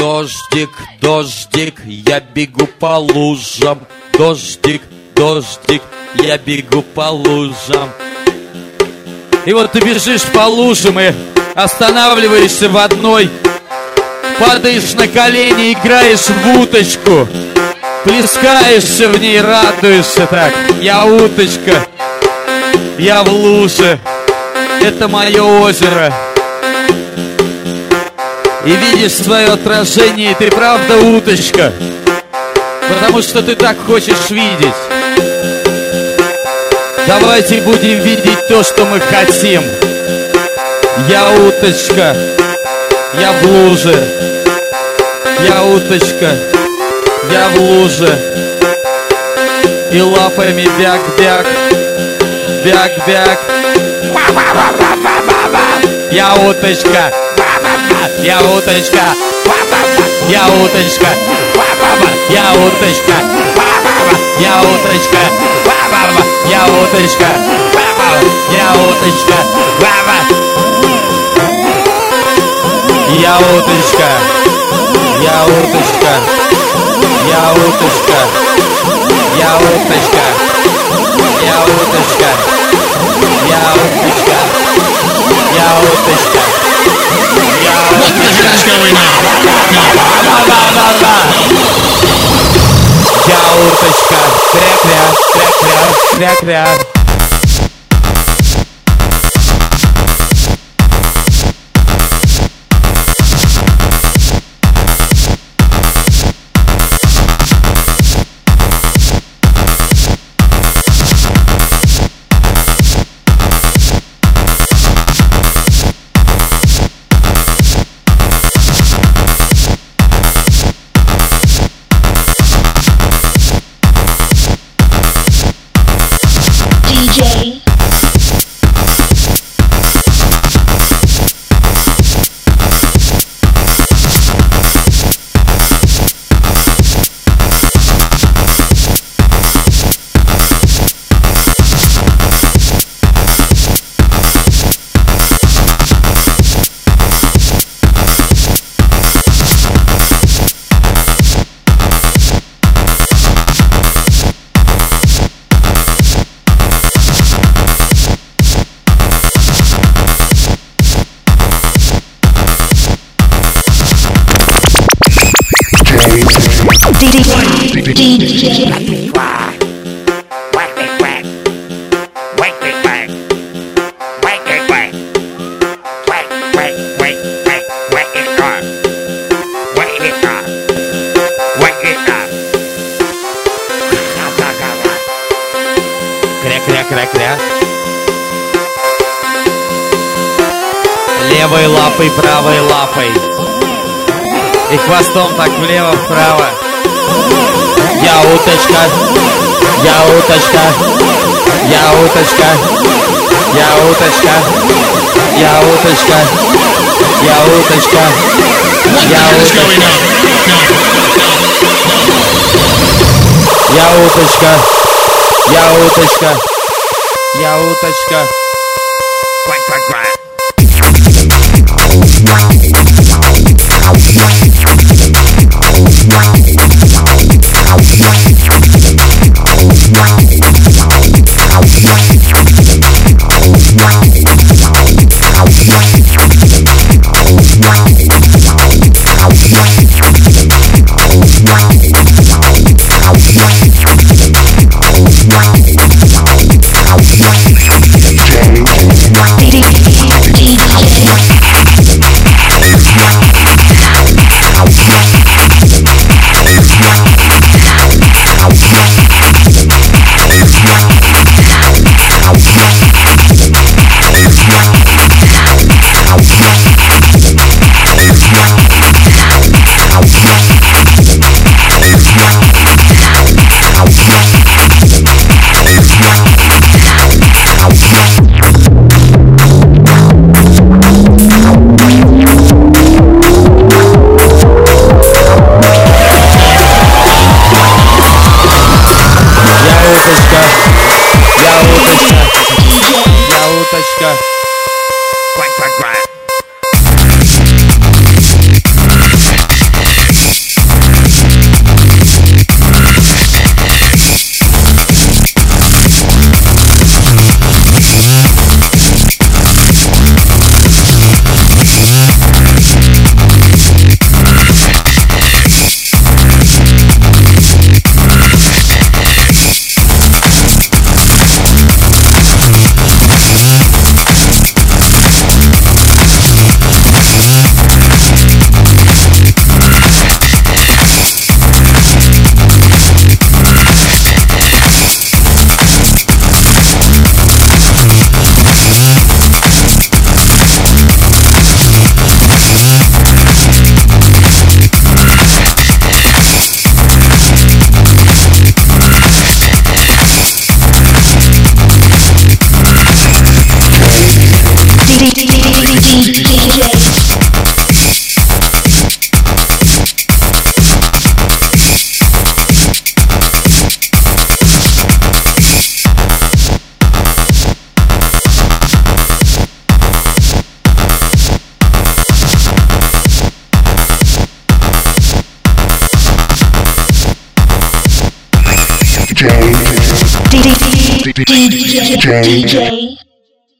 Дождик, дождик, я бегу по лужам. Дождик, дождик, я бегу по лужам. И вот ты бежишь по лужам и останавливаешься в одной, падаешь на колени, играешь в уточку, плескаешься в ней, радуешься так. Я уточка, я в луже, это мое озеро. И видишь свое отражение, ты правда уточка, потому что ты так хочешь видеть. Давайте будем видеть то, что мы хотим. Я уточка, я в луже. Я уточка, я в луже. И лапами бяк-бяк, бяк-бяк. Я уточка, я уточка, я уточка, я уточка, я уточка, я уточка, я уточка, я уточка, я уточка, я уточка, я уточка, criar, criar. Кря-кря-кря-кря. Левой лапой, правой лапой. И хвостом так влево-вправо. Я уточка, я уточка, я уточка, я уточка, я уточка, я уточка, я уточка, я уточка, я уточка, я уточка. Quack, quack, quack. DJ. DJ. DJ.